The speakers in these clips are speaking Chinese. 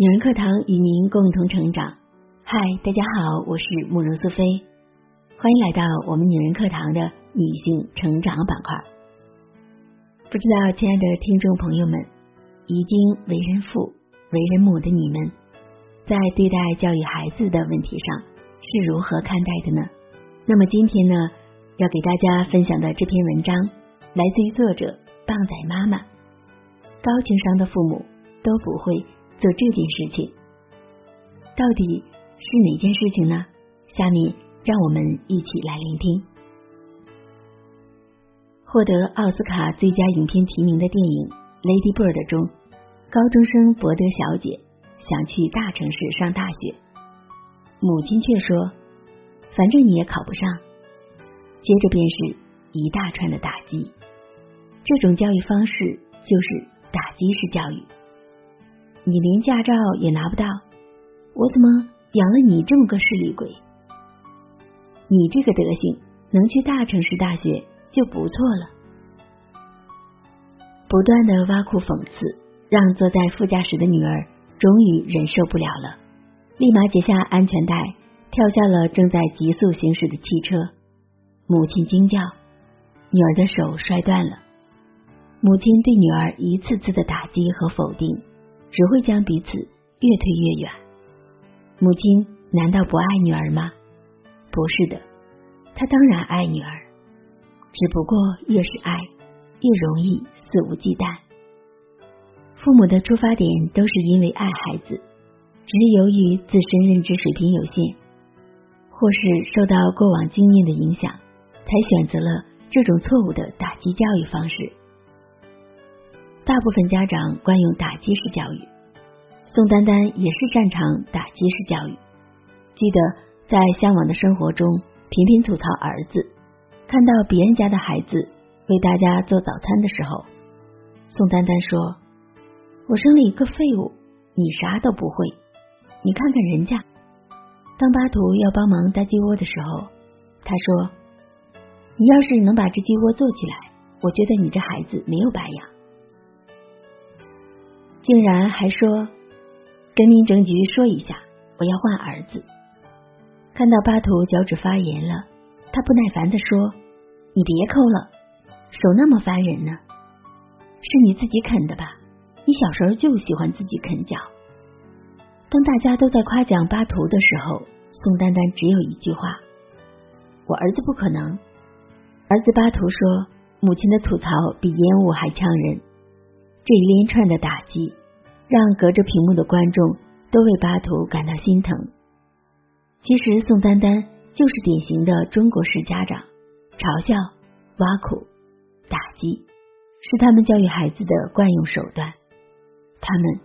女人课堂与您共同成长。嗨，大家好，我是慕容苏菲，欢迎来到我们女人课堂的女性成长板块。不知道，亲爱的听众朋友们，已经为人父、为人母的你们，在对待教育孩子的问题上是如何看待的呢？那么今天呢，要给大家分享的这篇文章，来自于作者棒仔妈妈。高情商的父母都不会。做这件事情，到底是哪件事情呢？下面让我们一起来聆听。获得奥斯卡最佳影片提名的电影《Lady Bird》中，高中生伯德小姐想去大城市上大学，母亲却说：“反正你也考不上。”接着便是一大串的打击。这种教育方式就是打击式教育。你连驾照也拿不到，我怎么养了你这么个势利鬼？你这个德行，能去大城市大学就不错了。不断的挖苦讽刺，让坐在副驾驶的女儿终于忍受不了了，立马解下安全带，跳下了正在急速行驶的汽车。母亲惊叫，女儿的手摔断了。母亲对女儿一次次的打击和否定。只会将彼此越推越远。母亲难道不爱女儿吗？不是的，她当然爱女儿，只不过越是爱，越容易肆无忌惮。父母的出发点都是因为爱孩子，只是由于自身认知水平有限，或是受到过往经验的影响，才选择了这种错误的打击教育方式。大部分家长惯用打击式教育，宋丹丹也是擅长打击式教育。记得在向往的生活中，频频吐槽儿子，看到别人家的孩子为大家做早餐的时候，宋丹丹说：“我生了一个废物，你啥都不会。你看看人家。”当巴图要帮忙搭鸡窝的时候，他说：“你要是能把这鸡窝做起来，我觉得你这孩子没有白养。”竟然还说跟民政局说一下，我要换儿子。看到巴图脚趾发炎了，他不耐烦的说：“你别抠了，手那么烦人呢，是你自己啃的吧？你小时候就喜欢自己啃脚。”当大家都在夸奖巴图的时候，宋丹丹只有一句话：“我儿子不可能。”儿子巴图说：“母亲的吐槽比烟雾还呛人。”这一连串的打击，让隔着屏幕的观众都为巴图感到心疼。其实宋丹丹就是典型的中国式家长，嘲笑、挖苦、打击是他们教育孩子的惯用手段。他们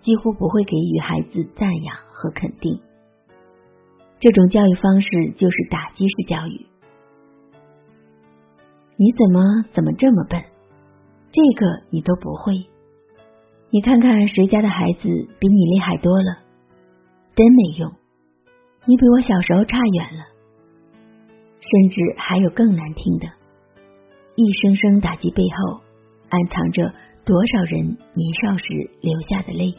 几乎不会给予孩子赞扬和肯定。这种教育方式就是打击式教育。你怎么怎么这么笨？这个你都不会，你看看谁家的孩子比你厉害多了，真没用，你比我小时候差远了。甚至还有更难听的，一声声打击背后，暗藏着多少人年少时流下的泪。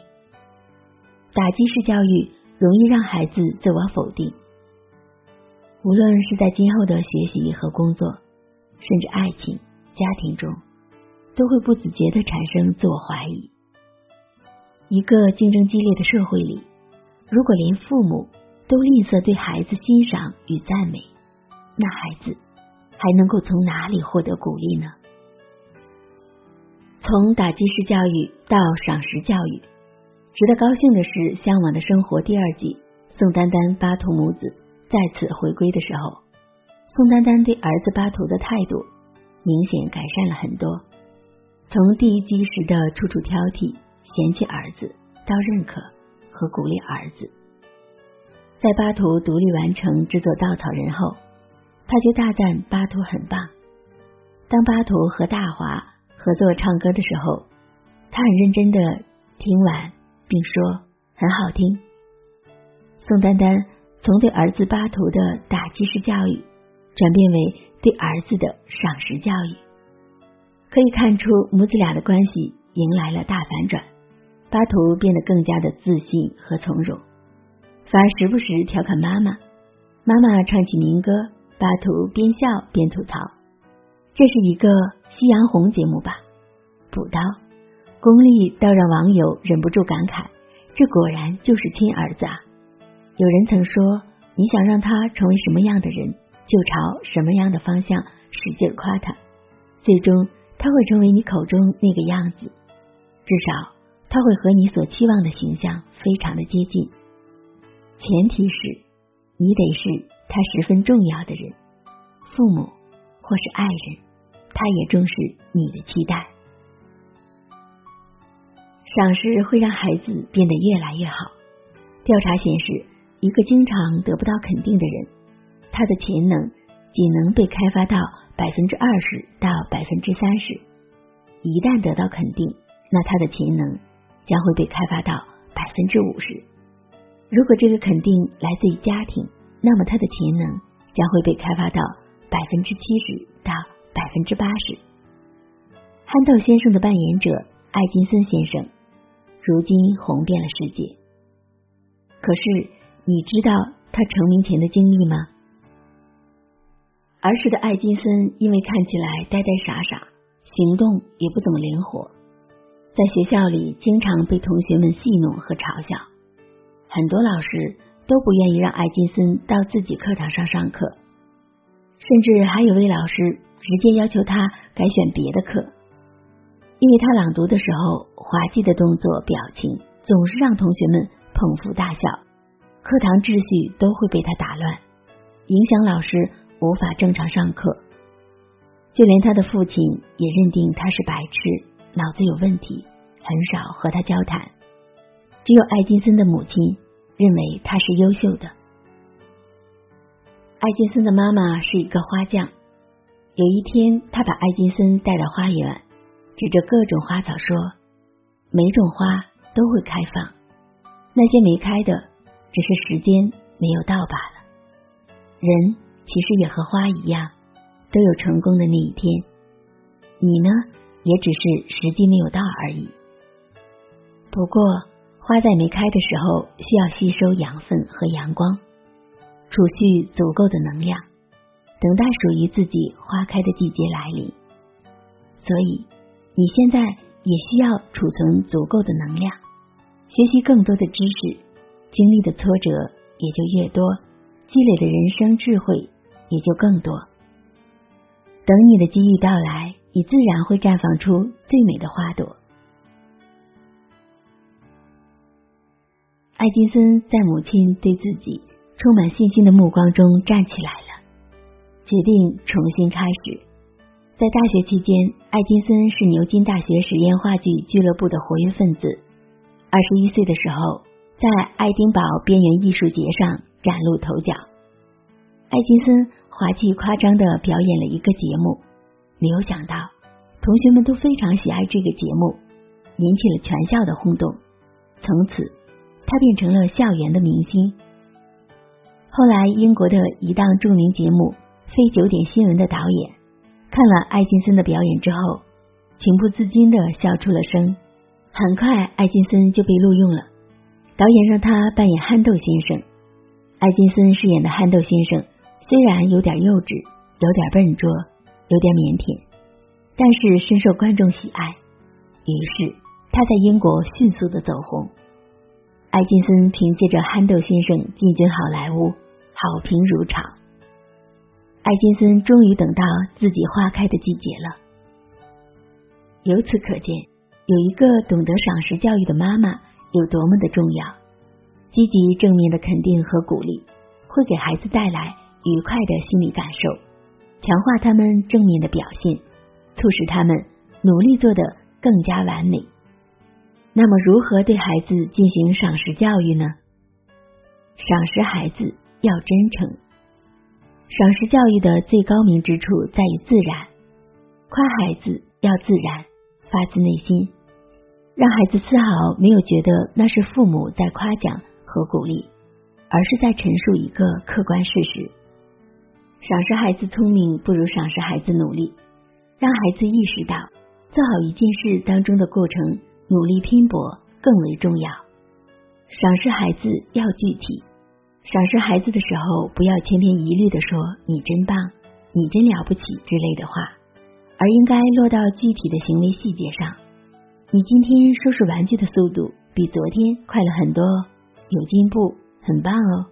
打击式教育容易让孩子自我否定，无论是在今后的学习和工作，甚至爱情、家庭中。都会不自觉的产生自我怀疑。一个竞争激烈的社会里，如果连父母都吝啬对孩子欣赏与赞美，那孩子还能够从哪里获得鼓励呢？从打击式教育到赏识教育，值得高兴的是，《向往的生活》第二季，宋丹丹、巴图母子再次回归的时候，宋丹丹对儿子巴图的态度明显改善了很多。从第一集时的处处挑剔、嫌弃儿子，到认可和鼓励儿子，在巴图独立完成制作稻草人后，他就大赞巴图很棒。当巴图和大华合作唱歌的时候，他很认真的听完，并说很好听。宋丹丹从对儿子巴图的打击式教育，转变为对儿子的赏识教育。可以看出，母子俩的关系迎来了大反转。巴图变得更加的自信和从容，反而时不时调侃妈妈。妈妈唱起民歌，巴图边笑边吐槽：“这是一个夕阳红节目吧？”补刀功力倒让网友忍不住感慨：“这果然就是亲儿子啊！”有人曾说：“你想让他成为什么样的人，就朝什么样的方向使劲夸他，最终他会成为你口中那个样子。至少他会和你所期望的形象非常的接近。前提是。”你得是他十分重要的人，父母或是爱人，他也重视你的期待。赏识会让孩子变得越来越好。调查显示，一个经常得不到肯定的人，他的潜能仅能被开发到百分之二十到百分之三十。一旦得到肯定，那他的潜能将会被开发到百分之五十。如果这个肯定来自于家庭，那么他的潜能将会被开发到百分之七十到百分之八十。憨豆先生的扮演者艾金森先生，如今红遍了世界。可是你知道他成名前的经历吗？儿时的艾金森因为看起来呆呆傻傻，行动也不怎么灵活，在学校里经常被同学们戏弄和嘲笑。很多老师都不愿意让艾金森到自己课堂上上课，甚至还有位老师直接要求他改选别的课，因为他朗读的时候滑稽的动作表情总是让同学们捧腹大笑，课堂秩序都会被他打乱，影响老师无法正常上课。就连他的父亲也认定他是白痴，脑子有问题，很少和他交谈。只有艾金森的母亲认为他是优秀的。艾金森的妈妈是一个花匠。有一天，他把艾金森带到花园，指着各种花草说：“每种花都会开放，那些没开的，只是时间没有到罢了。人其实也和花一样，都有成功的那一天。你呢，也只是时机没有到而已。不过。”花在没开的时候，需要吸收养分和阳光，储蓄足够的能量，等待属于自己花开的季节来临。所以，你现在也需要储存足够的能量，学习更多的知识，经历的挫折也就越多，积累的人生智慧也就更多。等你的机遇到来，你自然会绽放出最美的花朵。艾金森在母亲对自己充满信心的目光中站起来了，决定重新开始。在大学期间，艾金森是牛津大学实验话剧俱乐部的活跃分子。二十一岁的时候，在爱丁堡边缘艺术节上崭露头角。艾金森滑稽夸张的表演了一个节目，没有想到同学们都非常喜爱这个节目，引起了全校的轰动。从此。他变成了校园的明星。后来，英国的一档著名节目《非九点新闻》的导演看了艾金森的表演之后，情不自禁的笑出了声。很快，艾金森就被录用了。导演让他扮演憨豆先生。艾金森饰演的憨豆先生虽然有点幼稚，有点笨拙，有点腼腆，但是深受观众喜爱。于是，他在英国迅速的走红。艾金森凭借着《憨豆先生》进军好莱坞，好评如潮。艾金森终于等到自己花开的季节了。由此可见，有一个懂得赏识教育的妈妈有多么的重要。积极正面的肯定和鼓励，会给孩子带来愉快的心理感受，强化他们正面的表现，促使他们努力做得更加完美。那么，如何对孩子进行赏识教育呢？赏识孩子要真诚。赏识教育的最高明之处在于自然，夸孩子要自然，发自内心，让孩子丝毫没有觉得那是父母在夸奖和鼓励，而是在陈述一个客观事实。赏识孩子聪明，不如赏识孩子努力，让孩子意识到做好一件事当中的过程。努力拼搏更为重要。赏识孩子要具体，赏识孩子的时候，不要千篇一律的说“你真棒”“你真了不起”之类的话，而应该落到具体的行为细节上。你今天收拾玩具的速度比昨天快了很多，有进步，很棒哦。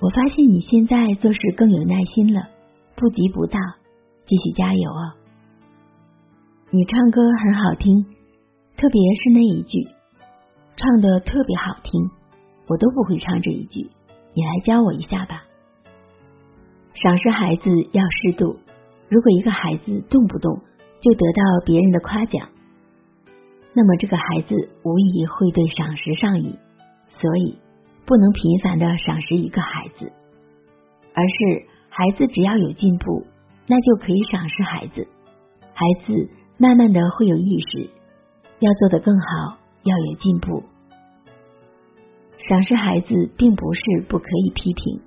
我发现你现在做事更有耐心了，不急不躁，继续加油哦。你唱歌很好听，特别是那一句，唱的特别好听，我都不会唱这一句，你来教我一下吧。赏识孩子要适度，如果一个孩子动不动就得到别人的夸奖，那么这个孩子无疑会对赏识上瘾，所以不能频繁的赏识一个孩子，而是孩子只要有进步，那就可以赏识孩子，孩子。慢慢的会有意识，要做得更好，要有进步。赏识孩子并不是不可以批评，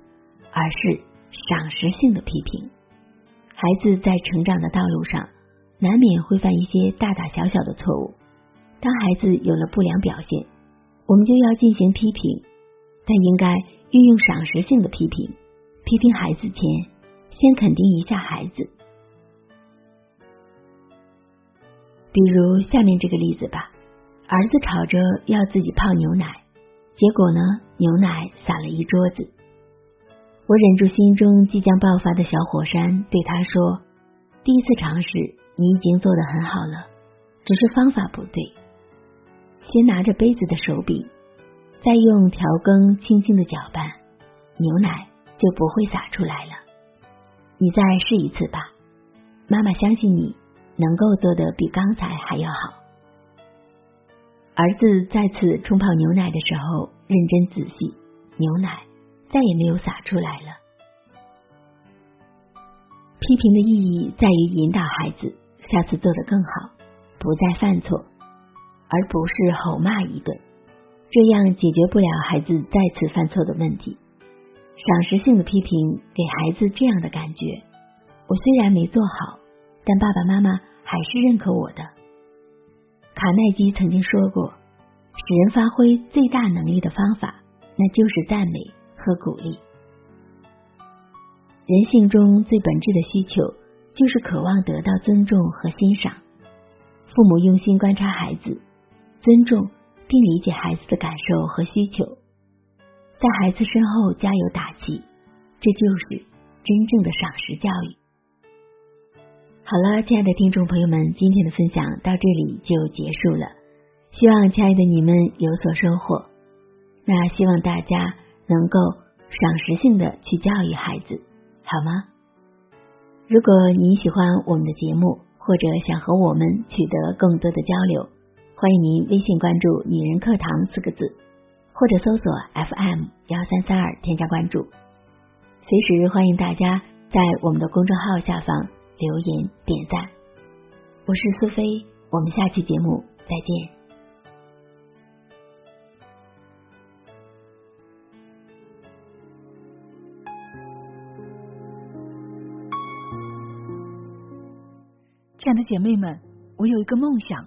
而是赏识性的批评。孩子在成长的道路上，难免会犯一些大大小小的错误。当孩子有了不良表现，我们就要进行批评，但应该运用赏识性的批评。批评孩子前，先肯定一下孩子。比如下面这个例子吧，儿子吵着要自己泡牛奶，结果呢，牛奶洒了一桌子。我忍住心中即将爆发的小火山，对他说：“第一次尝试，你已经做得很好了，只是方法不对。先拿着杯子的手柄，再用调羹轻轻的搅拌，牛奶就不会洒出来了。你再试一次吧，妈妈相信你。”能够做的比刚才还要好。儿子再次冲泡牛奶的时候，认真仔细，牛奶再也没有洒出来了。批评的意义在于引导孩子下次做得更好，不再犯错，而不是吼骂一顿，这样解决不了孩子再次犯错的问题。赏识性的批评给孩子这样的感觉：我虽然没做好，但爸爸妈妈。还是认可我的。卡耐基曾经说过，使人发挥最大能力的方法，那就是赞美和鼓励。人性中最本质的需求，就是渴望得到尊重和欣赏。父母用心观察孩子，尊重并理解孩子的感受和需求，在孩子身后加油打气，这就是真正的赏识教育。好了，亲爱的听众朋友们，今天的分享到这里就结束了。希望亲爱的你们有所收获。那希望大家能够赏识性的去教育孩子，好吗？如果你喜欢我们的节目，或者想和我们取得更多的交流，欢迎您微信关注“女人课堂”四个字，或者搜索 FM 幺三三二添加关注。随时欢迎大家在我们的公众号下方。留言点赞，我是苏菲，我们下期节目再见。亲爱的姐妹们，我有一个梦想，